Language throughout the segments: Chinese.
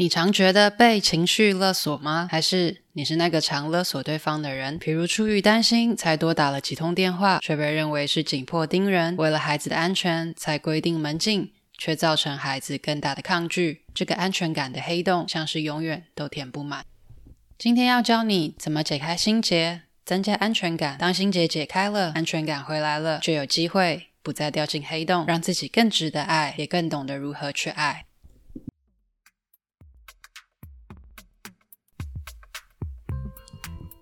你常觉得被情绪勒索吗？还是你是那个常勒索对方的人？比如出于担心才多打了几通电话，却被认为是紧迫盯人；为了孩子的安全才规定门禁，却造成孩子更大的抗拒。这个安全感的黑洞，像是永远都填不满。今天要教你怎么解开心结，增加安全感。当心结解开了，安全感回来了，就有机会不再掉进黑洞，让自己更值得爱，也更懂得如何去爱。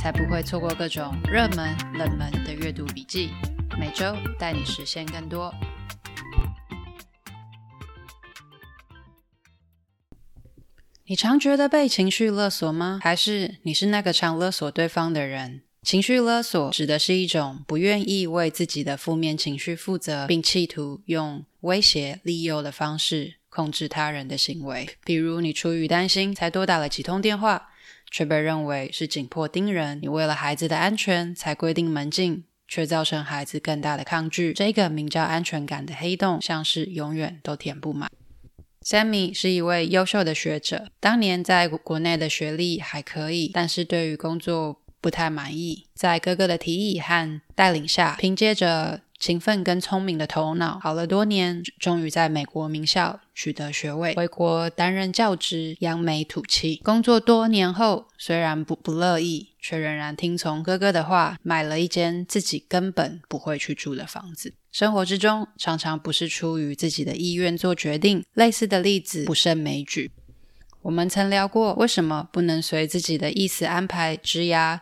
才不会错过各种热门、冷门的阅读笔记，每周带你实现更多。你常觉得被情绪勒索吗？还是你是那个常勒索对方的人？情绪勒索指的是一种不愿意为自己的负面情绪负责，并企图用威胁、利诱的方式控制他人的行为。比如，你出于担心才多打了几通电话。却被认为是紧迫盯人，你为了孩子的安全才规定门禁，却造成孩子更大的抗拒。这个名叫安全感的黑洞，像是永远都填不满。Sammy 是一位优秀的学者，当年在国内的学历还可以，但是对于工作不太满意。在哥哥的提议和带领下，凭借着勤奋跟聪明的头脑，考了多年，终于在美国名校取得学位，回国担任教职，扬眉吐气。工作多年后，虽然不不乐意，却仍然听从哥哥的话，买了一间自己根本不会去住的房子。生活之中，常常不是出于自己的意愿做决定，类似的例子不胜枚举。我们曾聊过，为什么不能随自己的意思安排职涯，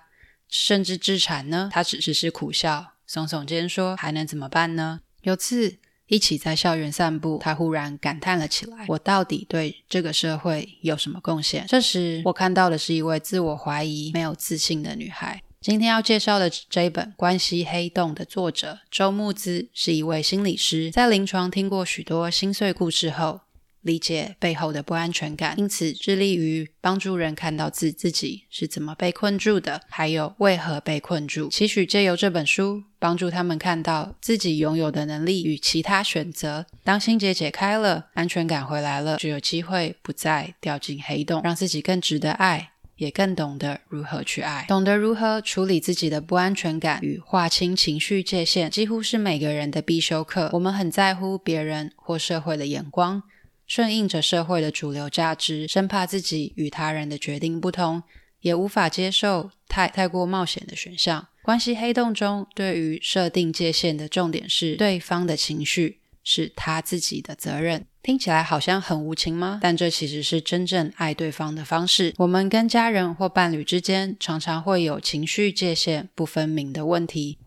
甚至置产呢？他只是是苦笑。耸耸肩说：“还能怎么办呢？”有次一起在校园散步，他忽然感叹了起来：“我到底对这个社会有什么贡献？”这时，我看到的是一位自我怀疑、没有自信的女孩。今天要介绍的这一本《关系黑洞》的作者周慕姿是一位心理师，在临床听过许多心碎故事后，理解背后的不安全感，因此致力于帮助人看到自自己是怎么被困住的，还有为何被困住。期许借由这本书，帮助他们看到自己拥有的能力与其他选择。当心结解开了，安全感回来了，就有机会不再掉进黑洞，让自己更值得爱，也更懂得如何去爱。懂得如何处理自己的不安全感与划清情绪界限，几乎是每个人的必修课。我们很在乎别人或社会的眼光。顺应着社会的主流价值，生怕自己与他人的决定不同，也无法接受太太过冒险的选项。关系黑洞中，对于设定界限的重点是对方的情绪是他自己的责任。听起来好像很无情吗？但这其实是真正爱对方的方式。我们跟家人或伴侣之间，常常会有情绪界限不分明的问题，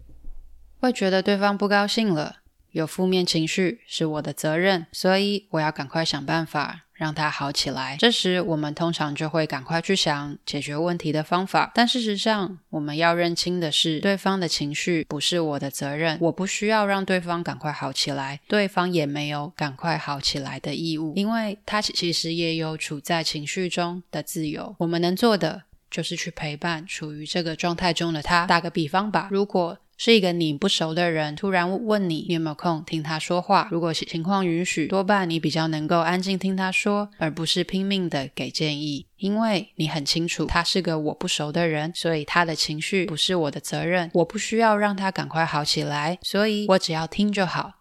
会觉得对方不高兴了。有负面情绪是我的责任，所以我要赶快想办法让它好起来。这时，我们通常就会赶快去想解决问题的方法。但事实上，我们要认清的是，对方的情绪不是我的责任，我不需要让对方赶快好起来，对方也没有赶快好起来的义务，因为他其实也有处在情绪中的自由。我们能做的就是去陪伴处于这个状态中的他。打个比方吧，如果是一个你不熟的人，突然问你，你有没有空听他说话？如果情况允许，多半你比较能够安静听他说，而不是拼命的给建议，因为你很清楚他是个我不熟的人，所以他的情绪不是我的责任，我不需要让他赶快好起来，所以我只要听就好。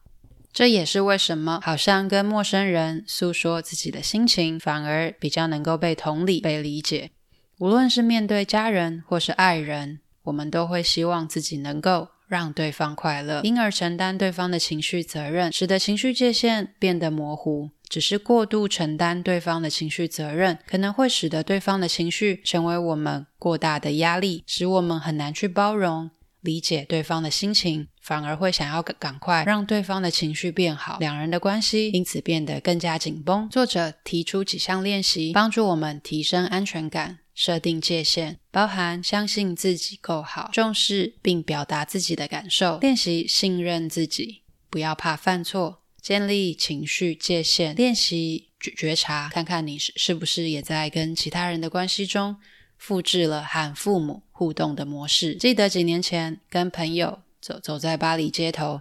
这也是为什么好像跟陌生人诉说自己的心情，反而比较能够被同理、被理解。无论是面对家人或是爱人。我们都会希望自己能够让对方快乐，因而承担对方的情绪责任，使得情绪界限变得模糊。只是过度承担对方的情绪责任，可能会使得对方的情绪成为我们过大的压力，使我们很难去包容，理解对方的心情，反而会想要赶快让对方的情绪变好，两人的关系因此变得更加紧绷。作者提出几项练习，帮助我们提升安全感，设定界限，包含相信自己够好，重视并表达自己的感受，练习信任自己，不要怕犯错，建立情绪界限，练习觉察，看看你是是不是也在跟其他人的关系中。复制了和父母互动的模式。记得几年前跟朋友走走在巴黎街头，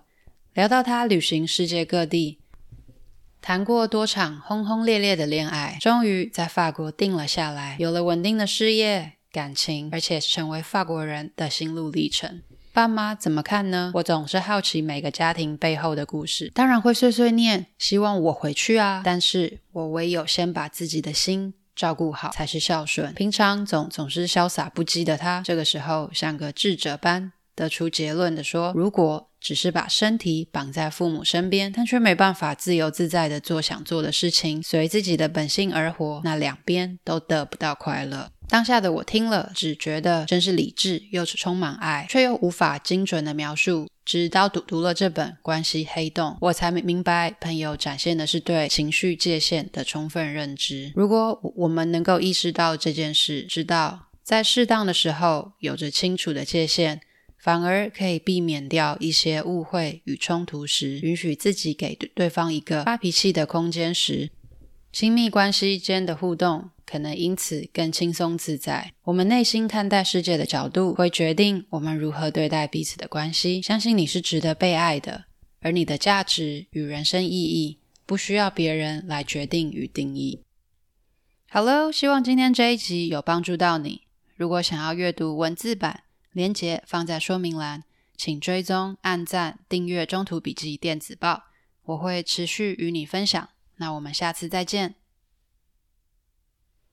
聊到他旅行世界各地，谈过多场轰轰烈烈的恋爱，终于在法国定了下来，有了稳定的事业、感情，而且成为法国人的心路历程。爸妈怎么看呢？我总是好奇每个家庭背后的故事，当然会碎碎念，希望我回去啊。但是我唯有先把自己的心。照顾好才是孝顺。平常总总是潇洒不羁的他，这个时候像个智者般得出结论的说：“如果只是把身体绑在父母身边，但却没办法自由自在的做想做的事情，随自己的本性而活，那两边都得不到快乐。”当下的我听了，只觉得真是理智又是充满爱，却又无法精准的描述。直到读读了这本《关系黑洞》，我才明明白，朋友展现的是对情绪界限的充分认知。如果我们能够意识到这件事，知道在适当的时候有着清楚的界限，反而可以避免掉一些误会与冲突时，允许自己给对方一个发脾气的空间时，亲密关系间的互动。可能因此更轻松自在。我们内心看待世界的角度，会决定我们如何对待彼此的关系。相信你是值得被爱的，而你的价值与人生意义不需要别人来决定与定义。好喽，希望今天这一集有帮助到你。如果想要阅读文字版，连结放在说明栏，请追踪、按赞、订阅《中途笔记电子报》，我会持续与你分享。那我们下次再见。